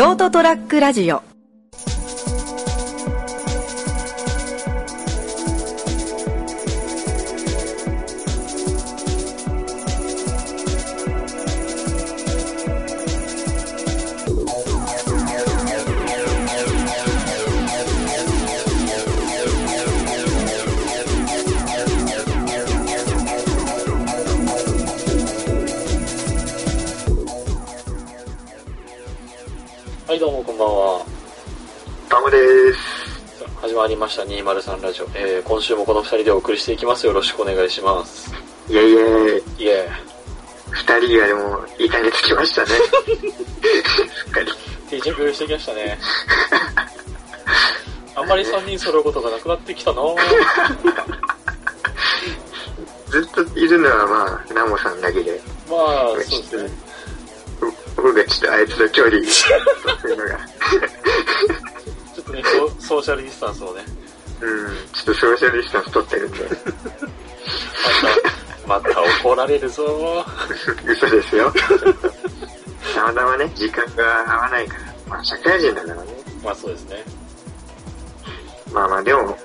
ショートトラックラジオ。はい、どうもこんばんは。タムです。始まりました203ラジオ。えー、今週もこの二人でお送りしていきます。よろしくお願いします。いやいや、いえ、二人がでも、いい感じつきましたね。すっかり。定着してきましたね。あんまり3人揃うことがなくなってきたなぁ ずっといるのはまあ、ナモさんだけで、まあ、そうですね。僕がちょっとあいつの距離、そういうのが、ちょっとね、ソソーシャルディスタンスをね、うん、ちょっとソーシャルディスタンス取ってるんで、また、また怒られるぞ嘘ですよ。たまたまね、時間が合わないから、まあ社会人だからね。まあそうですね。まあまあでも、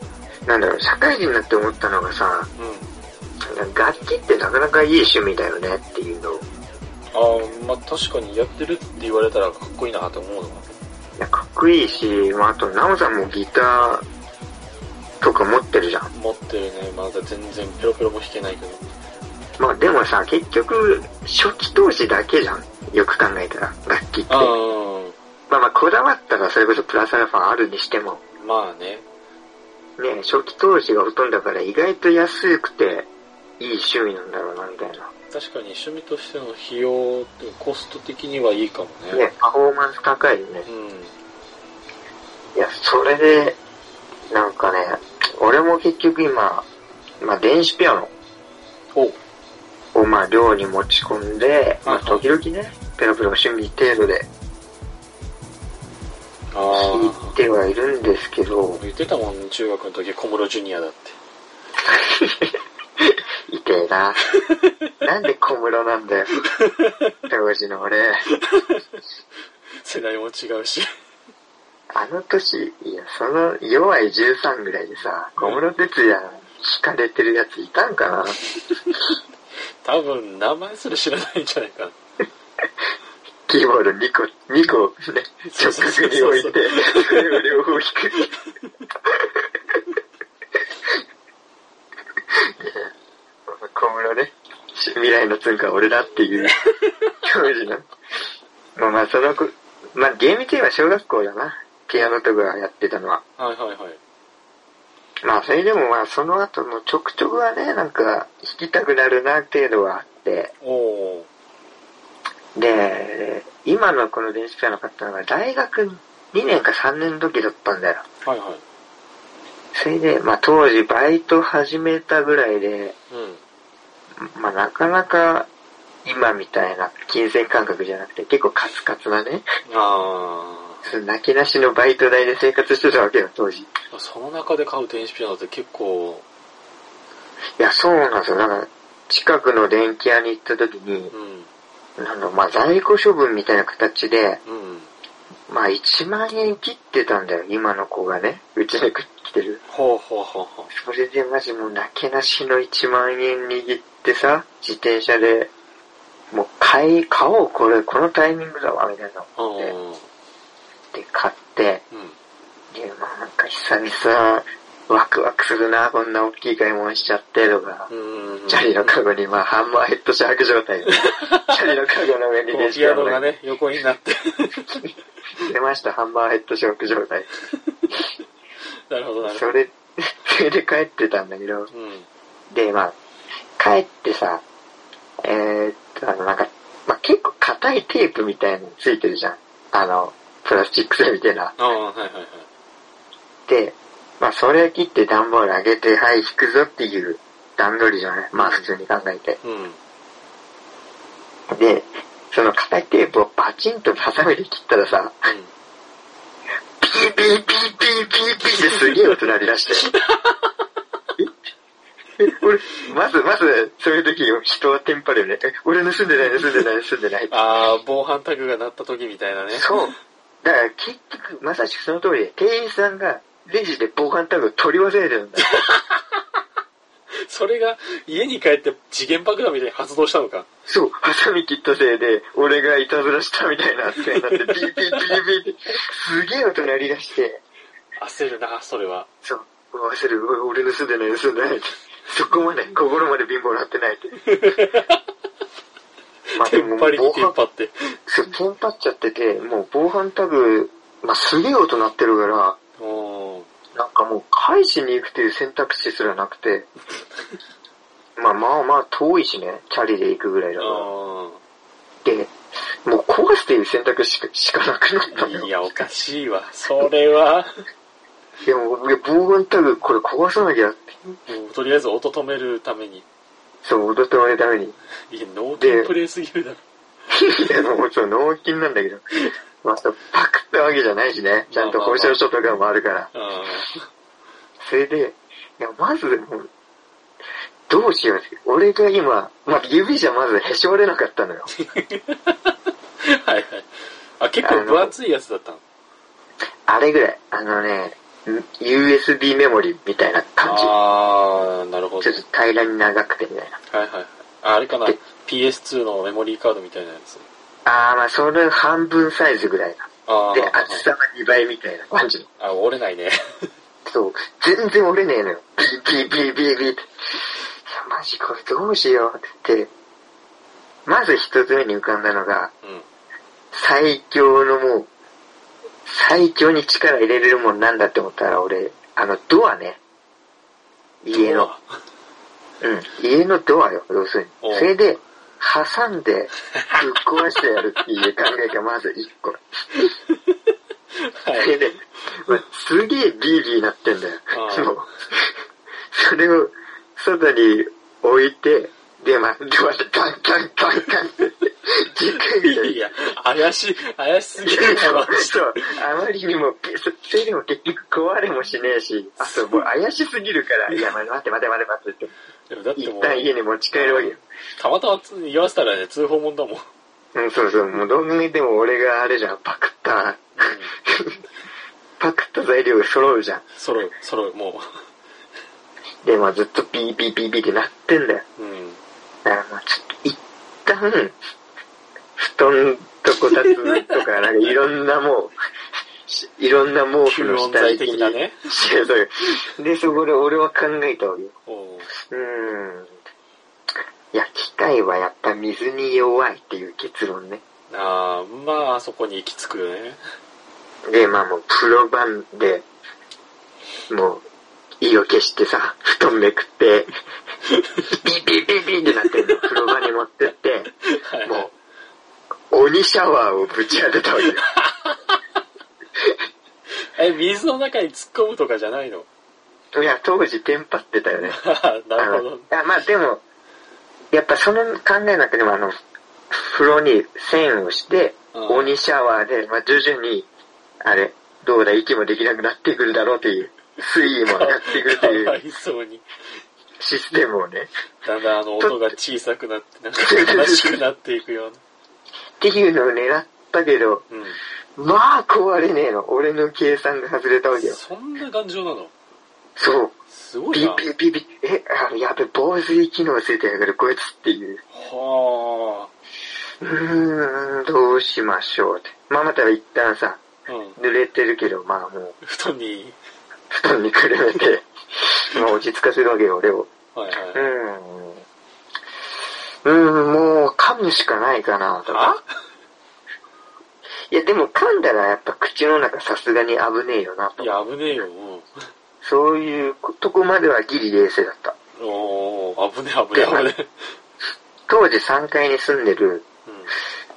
なんだろう、社会人になって思ったのがさ、うん。楽器ってなかなかいい趣味だよねっていうのを、ああ、まあ確かにやってるって言われたらかっこいいなと思うのは。いやかっこいいし、まああと、ナモさんもギターとか持ってるじゃん。持ってるね。まだ全然ペロペロも弾けないけど。まあでもさ、結局、初期投資だけじゃん。よく考えたら、楽器って。ああ、まあまあ、こだわったらそれこそプラスアルファあるにしても、まあね。ね、初期投資がほとんどだから意外と安くていい趣味なんだろうな、みたいな。確かに趣味としての費用ってコスト的にはいいかもね。ね、パフォーマンス高いよね。うん。いや、それで、なんかね、俺も結局今、まあ電子ピアノおをまあ寮に持ち込んで、まあ時々ね、ペロペロ趣味程度であ弾いあ。てはいるんですけど、言ってたもん、中学の時小室ジュニアだって。な。なんで小室なんだよ。当時の俺。世代も違うし。あの年、いや、その弱い13ぐらいでさ、小室哲也弾かれてるやついたんかな多分、名前すら知らないんじゃないかな。キーボード2個、2個ね、直角に置いて、それを両方弾く。いや小室ね、未来のツンカは俺だっていう、当時の。まあまあ、その子、まあ厳密には小学校だな。ピアノとかやってたのは。はいはいはい。まあ、それでもまあ、その後のちょくちょくはね、なんか、弾きたくなるな程度はあって、で、今のこの電子ピアノ買ったのが大学2年か3年の時だったんだよ。ー。はいはい。それで、まあ当時バイト始めたぐらいで、うん。まあなかなか今みたいな金銭感覚じゃなくて結構カツカツなね、あその泣きなしのバイト代で生活してたわけよ、当時。いあ。その中で買う電子ピアノって結構、や、そうなんですよ。だから、近くの電気屋に行った時にう、ん。なんだまあ在庫処分みたいな形で、うん。まあ1万円切ってたんだよ、今の子がね。うちに来てる。ほうほうほうほう。それでマジもうなけなしの1万円握ってさ、自転車で、もう買い、買おう、これ、このタイミングだわ、みたいなので、うん。で、買って、うん。で、まあなんか久々、ワクワクするな、こんな大きい買い物しちゃって、とか、うん。チャリのカゴに、まあハンマーヘッドシャーク状態で、チャリのカゴの上に電子ピアノがね、横になって。出ました、ハンマーヘッドシャーク状態。なるほどなるほそれ、それで帰ってたんだけど、ど。うん。で、まあ、帰ってさ、えー、っと、あの、なんか、まあ、結構硬いテープみたいなのついてるじゃん。あの、プラスチック製みたいな。ああ、はいはいはい。で、まあ、それ切って段ボール上げて、はい、引くぞっていう段取りじゃない？まあ、普通に考えて。うん。で、その硬いテープをバチンとハサミで切ったらさ、ピーピーピーピーピーピーってすげえ音鳴り出して。ええ、俺、まず、まず、そういう時人はテンパるよね。え、俺盗んでない、盗んでない、盗んでない。ああ、防犯タグが鳴った時みたいなね。そう。だから結局、まさしくその通りで、店員さんがレジで防犯タグを取り忘れてるんだよ。それが家に帰って時限爆弾みたいに発動したのか。そう、ハサミ切ったせいで、俺がいたずらしたみたいな扱いになって、ピーピーピーピーって、すげえ音鳴り出して、焦るな、それは。そう、忘れる、お俺盗んでない、盗んでないって。そこまで、心まで貧乏なってないって。まあテンパりにテンパって。そう、テンパっちゃってて、もう防犯タグ、まあ、すげえ音鳴ってるから、なんかもう返しに行くという選択肢すらなくて、まあまあまあ遠いしね、チャリで行くぐらいだから。あで、もう壊すという選択肢しかしかなくなったのよ。ーいや、おかしいわ。それは。いや防犯タグこれ壊さなきゃって。もうとりあえず音止めるために。そう、黙ってもらうために。いや、ノーテンプレイすぎるだろ。いや、もうそう、脳筋なんだけど。まあ、パクったわけじゃないしね。ちゃんと交渉書とかもあるから。あそれで、いや、まず、もう、どうしよう。俺が今、まあ、指じゃまずへし折れなかったのよ。ー はいはい。あ、結構分厚いやつだったの。あれぐらい。あのね、USB メモリみたいな感じ。あー、なるほどちょっ。と平らに長くてみたいな。はいはいはい。ああれかなで。PS2 のメモリーカードみたいなやつ。あー、まあ、それ半分サイズぐらいな。で、厚さは2倍みたいな感じの。あ、折れないね。そう、全然折れねえのよ。ビービービービービーって。いや、マジこれどうしようって言って、まず一つ目に浮かんだのが、うん。最強のもう、最強に力入れれるもんなんだって思ったら俺、あの、ドアね。家の。うん、家のドアよ、要するおうに。それで、挟んで、ぶっ壊してやるっていう考えがまず一個。はい。それで、まあ、すげえビービーなってんだよあ。あもう、それを外に置いて、で、まあ、ドアでカンカンカンカンって、じっくりみたいいや、怪しい、怪しすぎるな、マジそう、あまりにも、そそれでも結局壊れもしねえし、あともう怪しすぎるから、いや、待って待って待って待ってって、でもだって一旦家に持ち帰るわけよ。たまたま居合わせたらね、通報もんだもん。うん、そうそう、もうどう見ても俺があれじゃん、パクった、パクった材料が揃うじゃん。揃う、揃う、もで、まあずっとピーピーピーピーってなってんだよ。う。うん。だからまあちょっと一旦、布団とこたつとか、なんかいろんなもう、し いろんな毛布の下敷きに。ね で、そこで俺は考えたわけよ。おうん。いや、機械はやっぱ水に弱いっていう結論ね。あー、まあ、あそこに行き着くよね。で、まあもうプロ版で、もう、意を消してさ、布団めくって、ビービービービーってなってんの、風呂場に持ってって、はいもう、鬼シャワーをぶち当てたわけよ。え、水の中に突っ込むとかじゃないの？いや、当時テンパってたよね。なるほど。あまあでも、やっぱその考えの中でもあの、風呂に線をして、うん鬼シャワーで、まあ徐々に、あれ、どうだ、息もできなくなってくるだろうという、水位も上がってくるとい かわういそうに。システムをね、だんだんあの音が小さくなって、なんか悲しくなっていくようっていうのを狙ったけど、な。うん。まあ壊れねえの。俺の計算が外れたわけよ。そんな頑丈なの？そう。すごいな。ピーピーピーピー、え、あやべ、防水機能ついてるからこいつっていう。はうーん、どうしましょうって。まあまた一旦さ、あ。うん。濡れてるけど、まあもう、布団に、布団にくるめて、まあ落ち着かせるわけよ、俺を。はいはい。うーん。うーん、もう噛むしかないかな、とか。あいや、でも噛んだらやっぱ口の中さすがに危ねえよな、とい。や、危ねえよ。うんそういうとこまではギリ冷静だった。おー、危ねえ危ねえ危ねえ。当時3階に住んでる、うん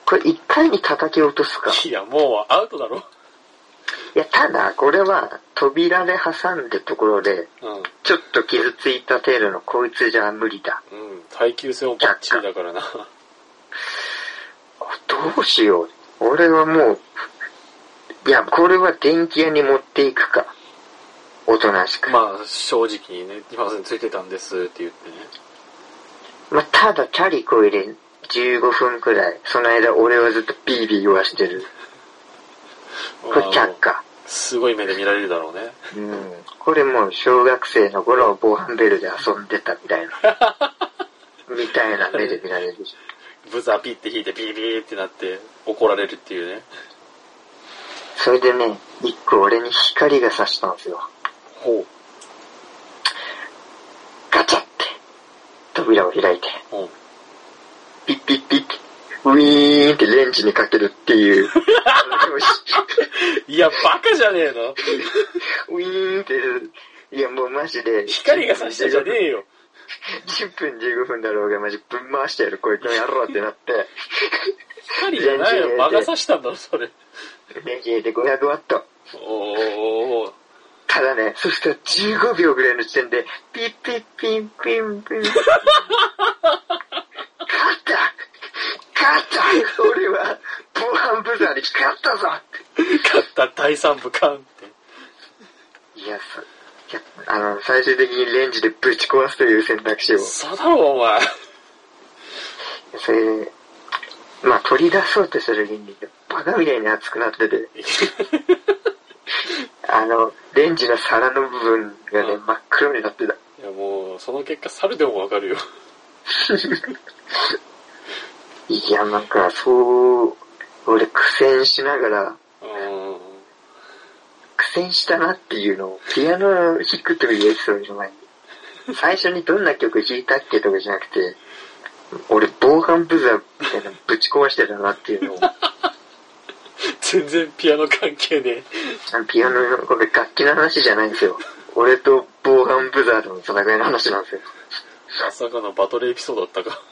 これ1階に叩き落とすか。いや、もうアウトだろ。いや、ただ、これは扉で挟んでところで、うん。ちょっと傷ついた程度のこいつじゃ無理だ。うん。耐久性もバッチリだからな。どうしよう。俺はもう、いや、これは電気屋に持っていくか。おとなしく。ままあ、正直にね、今についてたんですって言ってね。あ、ただ、チャリこいで15分くらい、その間俺はずっとビービー言わしてる。これ却下。すごい目で見られるだろうね。うん。これもう小学生の頃防犯ベルで遊んでたみたいな。みたいな目で見られる。ブザーピッて引いてビリビリってなって怒られるっていうね。それでね、一個俺に光が差したんですよ。ほガチャって。扉を開いて。う。うん。ピッピッピッウィーンってレンジにかけるっていう。いや、バカじゃねえの？ウィーンって、いやもうマジで。光が差したじゃねえよ。10分15分だろうがマジぶん回してやるこいつの野郎ってなって。光じゃないよ。魔が差したんだろ、それ。レンジ入れて500ワット。おただね、そしたら15秒ぐらいの時点で、ピッピッピンピンピン。勝った勝った俺は防犯ブザーに勝ったぞ勝った第三部カンって。いや、そあの、最終的にレンジでぶち壊すという選択肢を。そうだろ、お前。それで、まあ取り出そうとした時に、バカみたいに熱くなってて、あの、レンジの皿の部分がね、うん真っ黒になってた。いや、もう、その結果、猿でもわかるよ。いや、なんか、そう、俺苦戦しながら、戦したなっていうのを、ピアノを弾くというエピソードの前に、最初にどんな曲弾いたっけとかじゃなくて、俺防犯ブザーみたいなのぶち壊してたなっていうのを、全然ピアノ関係ねピアノの、これ楽器の話じゃないんですよ。俺と防犯ブザーとの戦いの話なんですよ。え。まさかのバトルエピソードだったか。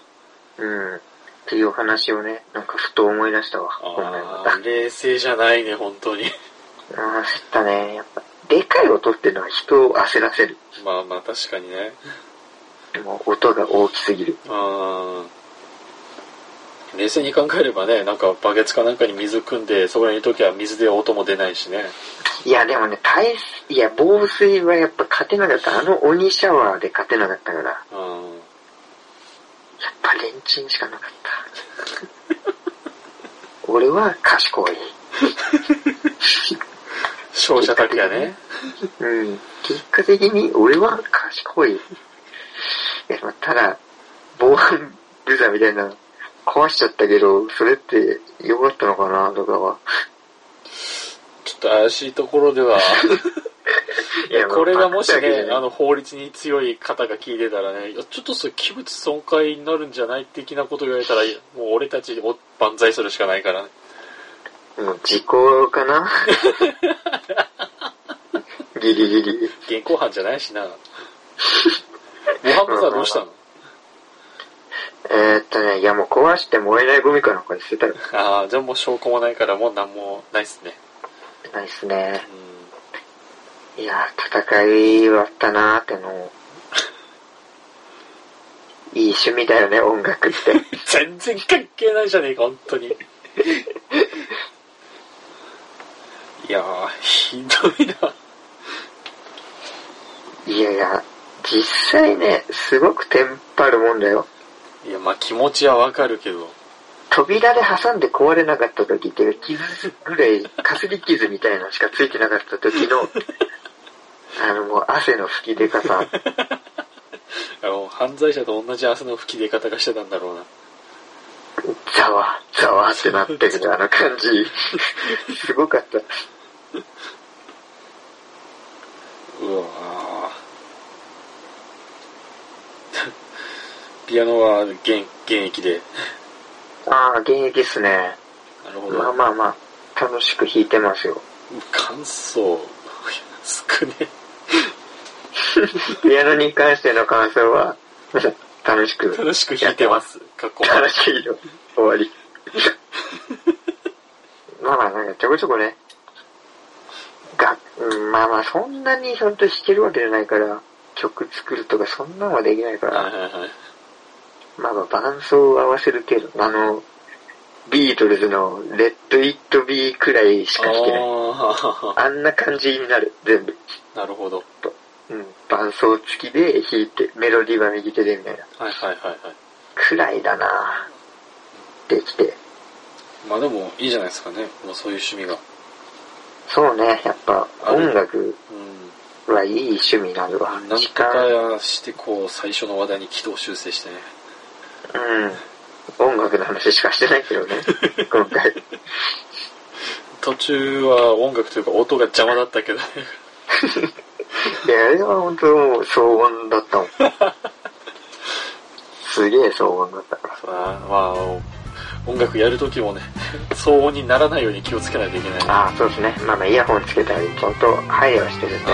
うん。っていうお話をね、なんかふと思い出したわ。あー、冷静じゃないね、本当に。あー焦ったね。やっぱ、でかい音っていうのは人を焦らせる。まあまあ、確かにね。もう音が大きすぎる。あー冷静に考えればね、なんかバケツかなんかに水汲んで、そこにいるときは水で音も出ないしね。いや、でもね、耐水、いや、防水はやっぱ勝てなかった。あの鬼シャワーで勝てなかったから、やっうん。ぱレンチンしかなかった。俺は賢い。勝者拓也ね。うん。結果的に俺は賢い。いや、まあただ、防犯ブザーみたいな壊しちゃったけど、それって良かったのかなとかは。ちょっと怪しいところでは、いやこれがもしね、まあの、法律に強い方が聞いてたらね、いやちょっとそれ器物損壊になるんじゃない的なこと言われたら、もう俺たちを万歳するしかないからね。もう時効かな？ギリギリ。現行犯じゃないしな。モハムザどうしたの？えー、っとね、いやもう壊して燃えないゴミかなんかに捨てたよ。ああ、じゃあもう証拠もないからもうなんもないっすね。ないっすね。ういやー、戦い終わったなーってのを。いい趣味だよね、音楽って。ん。全然関係ないじゃねえか、本当に。いやー、ひどいな。いやいや、実際ね、すごくテンパるもんだよ。いや、まあ気持ちはわかるけど。扉で挟んで壊れなかった時って、傷ぐらい、かすり傷みたいなのしかついてなかった時の、あのもう汗の吹き出方。あの、犯罪者と同じ汗の吹き出方がしてたんだろうな。ざわ、ざわってなってくるあの感じ。すごかった。うわーピアノは現現役で。ああ、現役っすね。なるほど。まあまあまあ、楽しく弾いてますよ。感想、少ね。ピアノに関しての感想は、楽しく。楽しく弾いてます。かっこ楽しいよ。終わり。まあまあ、なんかちょこちょこね、が、うんまあまあ、そんなに本当弾けるわけじゃないから、曲作るとかそんなのはできないから、はいはいはい。まあまあ、伴奏を合わせる程度、あの、ビートルズのレッド・イット・ビーくらいしか弾けない。ああんな感じになる、全部。あ、なるほど。うん、伴奏付きで弾いて、メロディーは右手でみたいな。はいはいはいはい。くらいだなできて。まあでもいいじゃないですかね。もうそういう趣味が。そうね、やっぱ音楽うん。はいい趣味なるわ。なんかして、こう、最初の話題に軌道修正してね。うん。音楽の話しかしてないけどね、今回。途中は音楽というか音が邪魔だったけどね。いや、あれは本当もう騒音だったもん。すげえ騒音だったから。さあまあ、音楽やるときもね、騒音にならないように気をつけないといけない。ああ、そうですね。まあまあ、イヤホンつけたり、ちゃんと配慮はしてるんで、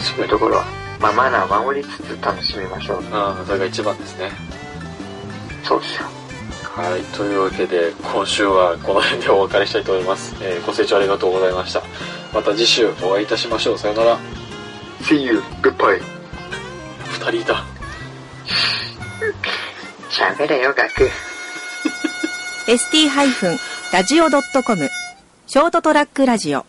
そういうところは、まあ、マナーを守りつつ楽しみましょう。あー、それが一番ですね。そうですよ。はい、というわけで、今週はこの辺でお別れしたいと思います。えーご清聴ありがとうございました。また次週お会いいたしましょう。さよなら。See you, goodbye. 二人いた。喋れよ、学。ST-radio.com ショートトラックラジオ